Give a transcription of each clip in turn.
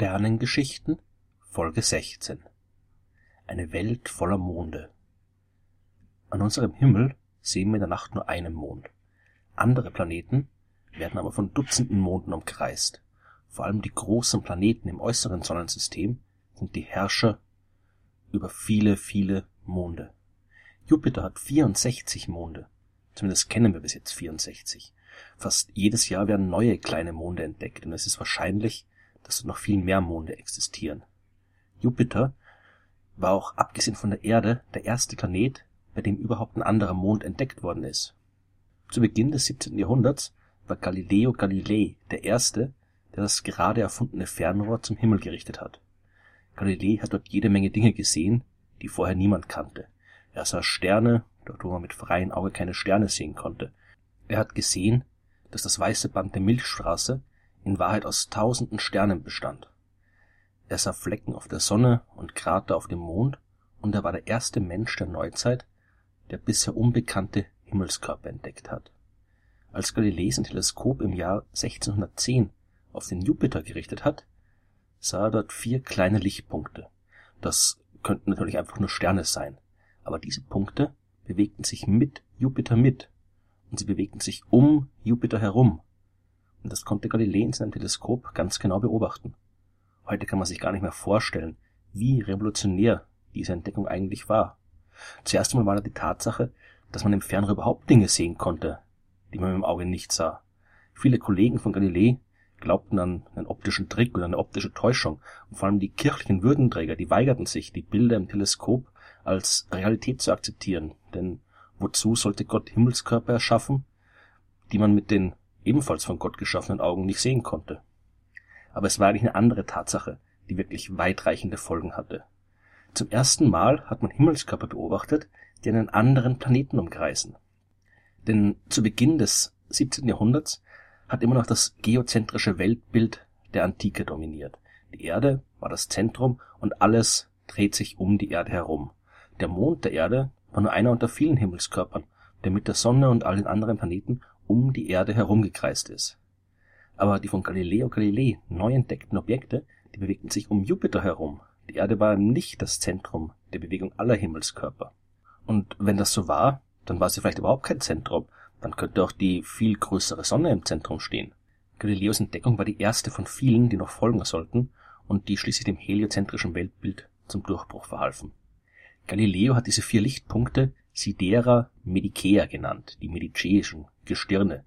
Sternengeschichten Folge 16 Eine Welt voller Monde An unserem Himmel sehen wir in der Nacht nur einen Mond. Andere Planeten werden aber von Dutzenden Monden umkreist. Vor allem die großen Planeten im äußeren Sonnensystem sind die Herrscher über viele, viele Monde. Jupiter hat 64 Monde. Zumindest kennen wir bis jetzt 64. Fast jedes Jahr werden neue kleine Monde entdeckt und es ist wahrscheinlich, dass noch viel mehr Monde existieren. Jupiter war auch abgesehen von der Erde der erste Planet, bei dem überhaupt ein anderer Mond entdeckt worden ist. Zu Beginn des 17. Jahrhunderts war Galileo Galilei der erste, der das gerade erfundene Fernrohr zum Himmel gerichtet hat. Galilei hat dort jede Menge Dinge gesehen, die vorher niemand kannte. Er sah Sterne, dort wo man mit freiem Auge keine Sterne sehen konnte. Er hat gesehen, dass das weiße Band der Milchstraße in Wahrheit aus tausenden Sternen bestand. Er sah Flecken auf der Sonne und Krater auf dem Mond, und er war der erste Mensch der Neuzeit, der bisher unbekannte Himmelskörper entdeckt hat. Als Galilei sein Teleskop im Jahr 1610 auf den Jupiter gerichtet hat, sah er dort vier kleine Lichtpunkte. Das könnten natürlich einfach nur Sterne sein, aber diese Punkte bewegten sich mit Jupiter mit, und sie bewegten sich um Jupiter herum, und das konnte Galilei in seinem Teleskop ganz genau beobachten. Heute kann man sich gar nicht mehr vorstellen, wie revolutionär diese Entdeckung eigentlich war. Zuerst einmal war da die Tatsache, dass man im Fernrohr überhaupt Dinge sehen konnte, die man mit dem Auge nicht sah. Viele Kollegen von Galilei glaubten an einen optischen Trick oder eine optische Täuschung, und vor allem die kirchlichen Würdenträger, die weigerten sich, die Bilder im Teleskop als Realität zu akzeptieren, denn wozu sollte Gott Himmelskörper erschaffen, die man mit den ebenfalls von Gott geschaffenen Augen nicht sehen konnte. Aber es war eigentlich eine andere Tatsache, die wirklich weitreichende Folgen hatte. Zum ersten Mal hat man Himmelskörper beobachtet, die einen anderen Planeten umkreisen. Denn zu Beginn des 17. Jahrhunderts hat immer noch das geozentrische Weltbild der Antike dominiert. Die Erde war das Zentrum und alles dreht sich um die Erde herum. Der Mond der Erde war nur einer unter vielen Himmelskörpern, der mit der Sonne und allen anderen Planeten um die Erde herumgekreist ist. Aber die von Galileo Galilei neu entdeckten Objekte, die bewegten sich um Jupiter herum. Die Erde war nicht das Zentrum der Bewegung aller Himmelskörper. Und wenn das so war, dann war sie vielleicht überhaupt kein Zentrum, dann könnte auch die viel größere Sonne im Zentrum stehen. Galileos Entdeckung war die erste von vielen, die noch folgen sollten und die schließlich dem heliozentrischen Weltbild zum Durchbruch verhalfen. Galileo hat diese vier Lichtpunkte Sidera Medicea genannt, die mediceischen Gestirne,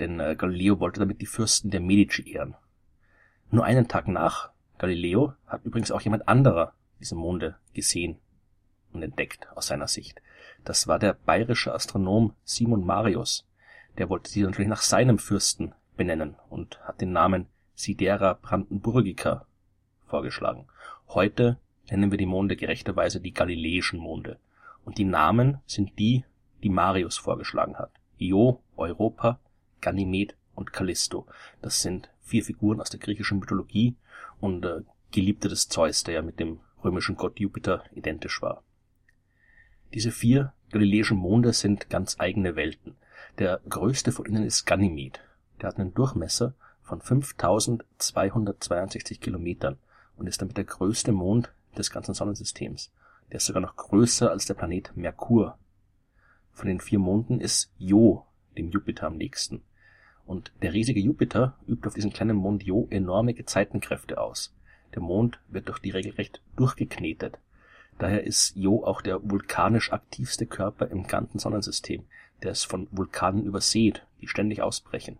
denn äh, Galileo wollte damit die Fürsten der Medici ehren. Nur einen Tag nach Galileo hat übrigens auch jemand anderer diese Monde gesehen und entdeckt aus seiner Sicht. Das war der bayerische Astronom Simon Marius. Der wollte sie natürlich nach seinem Fürsten benennen und hat den Namen Sidera Brandenburgica vorgeschlagen. Heute nennen wir die Monde gerechterweise die galileischen Monde. Und die Namen sind die, die Marius vorgeschlagen hat. Io, Europa, Ganymed und Callisto. Das sind vier Figuren aus der griechischen Mythologie und äh, Geliebte des Zeus, der ja mit dem römischen Gott Jupiter identisch war. Diese vier galileischen Monde sind ganz eigene Welten. Der größte von ihnen ist Ganymed. Der hat einen Durchmesser von 5262 Kilometern und ist damit der größte Mond des ganzen Sonnensystems. Der ist sogar noch größer als der Planet Merkur. Von den vier Monden ist Io dem Jupiter am nächsten. Und der riesige Jupiter übt auf diesen kleinen Mond Io enorme Gezeitenkräfte aus. Der Mond wird durch die regelrecht durchgeknetet. Daher ist Io auch der vulkanisch aktivste Körper im ganzen Sonnensystem, der ist von Vulkanen übersät, die ständig ausbrechen.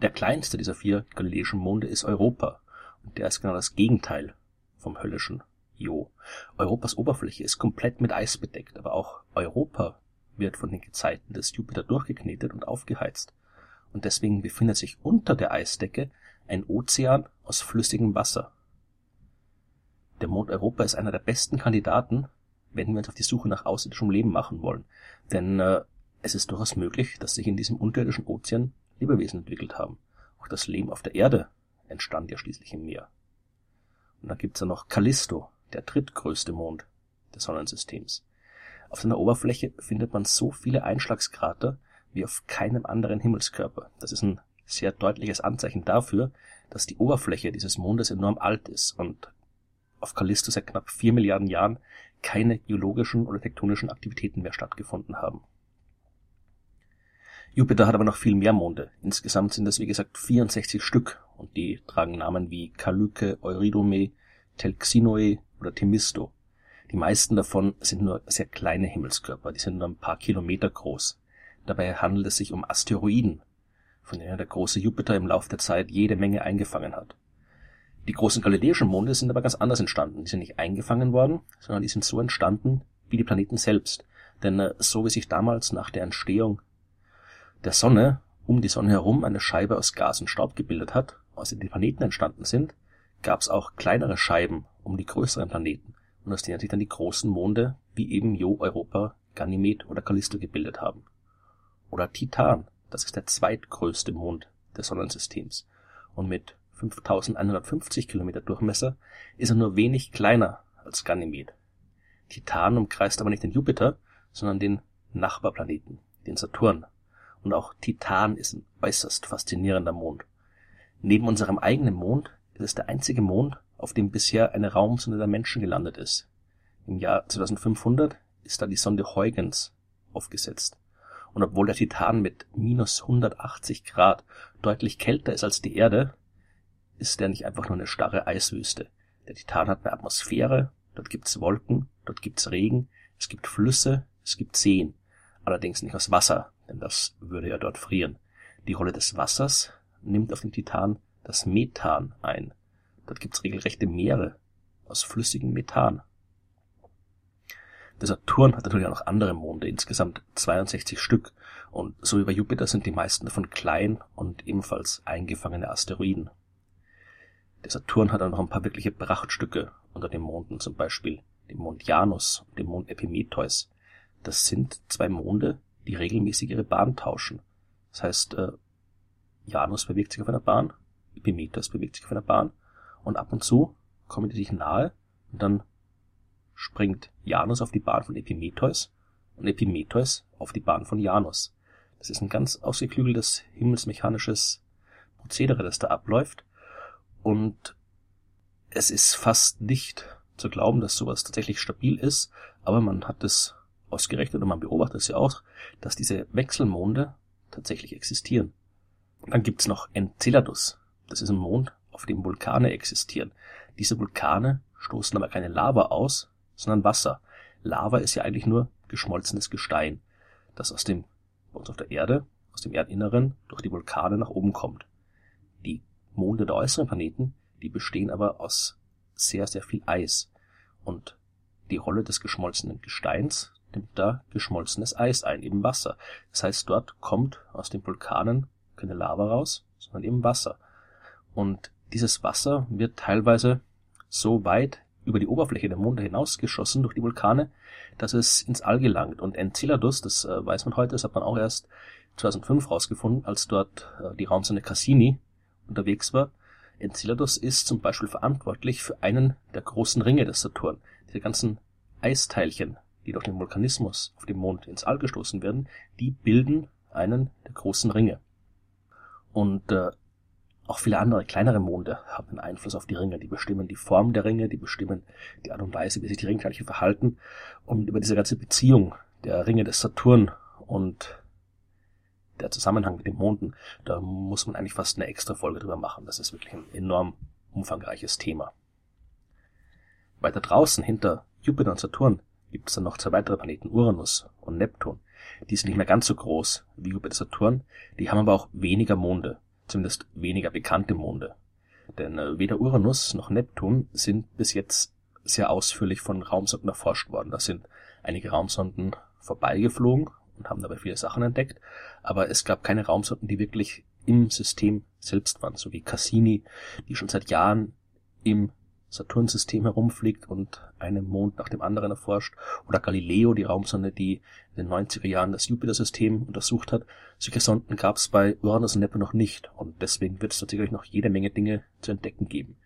Der kleinste dieser vier galileischen Monde ist Europa, und der ist genau das Gegenteil vom höllischen Jo. Europas Oberfläche ist komplett mit Eis bedeckt, aber auch Europa wird von den Gezeiten des Jupiter durchgeknetet und aufgeheizt. Und deswegen befindet sich unter der Eisdecke ein Ozean aus flüssigem Wasser. Der Mond Europa ist einer der besten Kandidaten, wenn wir uns auf die Suche nach außerirdischem Leben machen wollen. Denn äh, es ist durchaus möglich, dass sich in diesem unterirdischen Ozean Lebewesen entwickelt haben. Auch das Leben auf der Erde entstand ja schließlich im Meer. Und dann gibt's ja noch Callisto, der drittgrößte Mond des Sonnensystems. Auf seiner Oberfläche findet man so viele Einschlagskrater wie auf keinem anderen Himmelskörper. Das ist ein sehr deutliches Anzeichen dafür, dass die Oberfläche dieses Mondes enorm alt ist und auf Callisto seit knapp vier Milliarden Jahren keine geologischen oder tektonischen Aktivitäten mehr stattgefunden haben. Jupiter hat aber noch viel mehr Monde. Insgesamt sind es wie gesagt 64 Stück und die tragen Namen wie Kalyke, Eurydome, Telxinoe oder Themisto. Die meisten davon sind nur sehr kleine Himmelskörper, die sind nur ein paar Kilometer groß. Dabei handelt es sich um Asteroiden, von denen der große Jupiter im Laufe der Zeit jede Menge eingefangen hat. Die großen galileischen Monde sind aber ganz anders entstanden. Die sind nicht eingefangen worden, sondern die sind so entstanden wie die Planeten selbst. Denn äh, so wie sich damals nach der Entstehung der Sonne um die Sonne herum eine Scheibe aus Gas und Staub gebildet hat, aus der die Planeten entstanden sind, gab es auch kleinere Scheiben um die größeren Planeten und aus denen sich dann die großen Monde wie eben Io, Europa, Ganymed oder Callisto gebildet haben. Oder Titan, das ist der zweitgrößte Mond des Sonnensystems und mit 5150 Kilometer Durchmesser ist er nur wenig kleiner als Ganymed. Titan umkreist aber nicht den Jupiter, sondern den Nachbarplaneten, den Saturn. Und auch Titan ist ein äußerst faszinierender Mond. Neben unserem eigenen Mond ist der einzige Mond, auf dem bisher eine Raumsonde der Menschen gelandet ist. Im Jahr 2500 ist da die Sonde Huygens aufgesetzt. Und obwohl der Titan mit minus 180 Grad deutlich kälter ist als die Erde, ist der nicht einfach nur eine starre Eiswüste. Der Titan hat eine Atmosphäre, dort gibt's Wolken, dort gibt's Regen, es gibt Flüsse, es gibt Seen. Allerdings nicht aus Wasser, denn das würde ja dort frieren. Die Rolle des Wassers nimmt auf dem Titan das Methan ein. Dort gibt's regelrechte Meere aus flüssigem Methan. Der Saturn hat natürlich auch noch andere Monde, insgesamt 62 Stück, und so wie bei Jupiter sind die meisten davon klein und ebenfalls eingefangene Asteroiden. Der Saturn hat auch noch ein paar wirkliche Prachtstücke unter den Monden, zum Beispiel den Mond Janus und den Mond Epimetheus. Das sind zwei Monde, die regelmäßig ihre Bahn tauschen. Das heißt, äh, Janus bewegt sich auf einer Bahn, Epimetheus bewegt sich auf einer Bahn und ab und zu kommen die sich nahe und dann springt Janus auf die Bahn von Epimetheus und Epimetheus auf die Bahn von Janus. Das ist ein ganz ausgeklügeltes himmelsmechanisches Prozedere, das da abläuft und es ist fast nicht zu glauben, dass sowas tatsächlich stabil ist, aber man hat es ausgerechnet und man beobachtet es ja auch, dass diese Wechselmonde tatsächlich existieren. Und dann gibt's noch Enceladus. Das ist ein Mond, auf dem Vulkane existieren. Diese Vulkane stoßen aber keine Lava aus, sondern Wasser. Lava ist ja eigentlich nur geschmolzenes Gestein, das aus dem, bei uns auf der Erde, aus dem Erdinneren durch die Vulkane nach oben kommt. Die Monde der äußeren Planeten, die bestehen aber aus sehr, sehr viel Eis. Und die Rolle des geschmolzenen Gesteins nimmt da geschmolzenes Eis ein, eben Wasser. Das heißt, dort kommt aus den Vulkanen keine Lava raus, sondern eben Wasser. Und dieses Wasser wird teilweise so weit über die Oberfläche der Monde hinausgeschossen durch die Vulkane, dass es ins All gelangt. Und Enceladus, das äh, weiß man heute, das hat man auch erst 2005 rausgefunden, als dort äh, die Raumsonde Cassini unterwegs war. Enceladus ist zum Beispiel verantwortlich für einen der großen Ringe des Saturn. Diese ganzen Eisteilchen, die durch den Vulkanismus auf dem Mond ins All gestoßen werden, die bilden einen der großen Ringe. Und äh, auch viele andere kleinere Monde haben einen Einfluss auf die Ringe. Die bestimmen die Form der Ringe, die bestimmen die Art und Weise, wie sich die Ringteilchen verhalten. Und über diese ganze Beziehung der Ringe des Saturn und der Zusammenhang mit den Monden, da muss man eigentlich fast eine extra Folge drüber machen. Das ist wirklich ein enorm umfangreiches Thema. Weiter draußen, hinter Jupiter und Saturn, gibt es dann noch zwei weitere Planeten, Uranus und Neptun. Die sind nicht mehr ganz so groß wie Jupiter und Saturn, die haben aber auch weniger Monde, zumindest weniger bekannte Monde. Denn äh, weder Uranus noch Neptun sind bis jetzt sehr ausführlich von Raumsonden erforscht worden. Da sind einige Raumsonden vorbeigeflogen und haben dabei viele Sachen entdeckt, aber es gab keine Raumsonden, die wirklich im System selbst waren, so wie Cassini, die schon seit Jahren im Saturnsystem herumfliegt und einen Mond nach dem anderen erforscht, oder Galileo, die Raumsonde, die in den 90er Jahren das Jupiter-System untersucht hat. Solche Sonden gab es bei Uranus und Neptun noch nicht, und deswegen wird es tatsächlich noch jede Menge Dinge zu entdecken geben.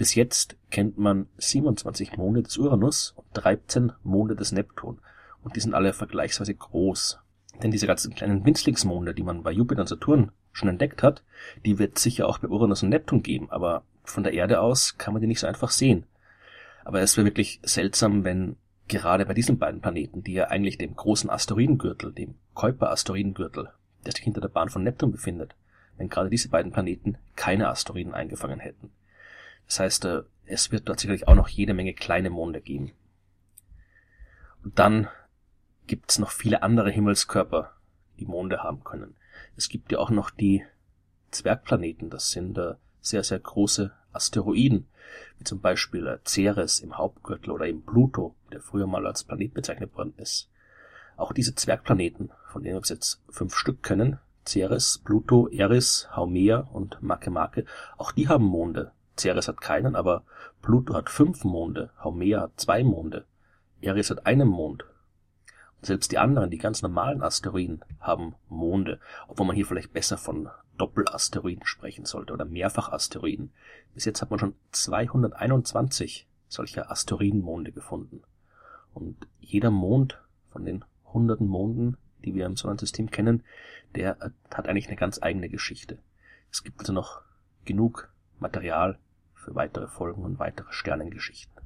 Bis jetzt kennt man 27 Monde des Uranus und 13 Monde des Neptun und die sind alle vergleichsweise groß. Denn diese ganzen kleinen Winzlingsmonde, die man bei Jupiter und Saturn schon entdeckt hat, die wird sicher auch bei Uranus und Neptun geben, aber von der Erde aus kann man die nicht so einfach sehen. Aber es wäre wirklich seltsam, wenn gerade bei diesen beiden Planeten, die ja eigentlich dem großen Asteroidengürtel, dem Kuiper-Asteroidengürtel, der sich hinter der Bahn von Neptun befindet, wenn gerade diese beiden Planeten keine Asteroiden eingefangen hätten. Das heißt, äh, es wird dort sicherlich auch noch jede Menge kleine Monde geben. Und dann gibt es noch viele andere Himmelskörper, die Monde haben können. Es gibt ja auch noch die Zwergplaneten, das sind äh, sehr, sehr große Asteroiden, wie zum Beispiel äh, Ceres im Hauptgürtel oder eben Pluto, der früher mal als Planet bezeichnet worden ist. Auch diese Zwergplaneten, von denen wir bis jetzt fünf Stück kennen, Ceres, Pluto, Eris, Haumea und Makemake, auch die haben Monde. Ceres hat keinen, aber Pluto hat fünf Monde, Haumea hat zwei Monde, Eris hat einen Mond. Selbst die anderen, die ganz normalen Asteroiden, haben Monde, obwohl man hier vielleicht besser von Doppelasteroiden sprechen sollte oder Mehrfachasteroiden. Bis jetzt hat man schon 221 solcher Asteroidenmonde gefunden. Und jeder Mond von den hunderten Monden, die wir im Sonnensystem kennen, der hat eigentlich eine ganz eigene Geschichte. Es gibt also noch genug Material für weitere Folgen und weitere Sternengeschichten.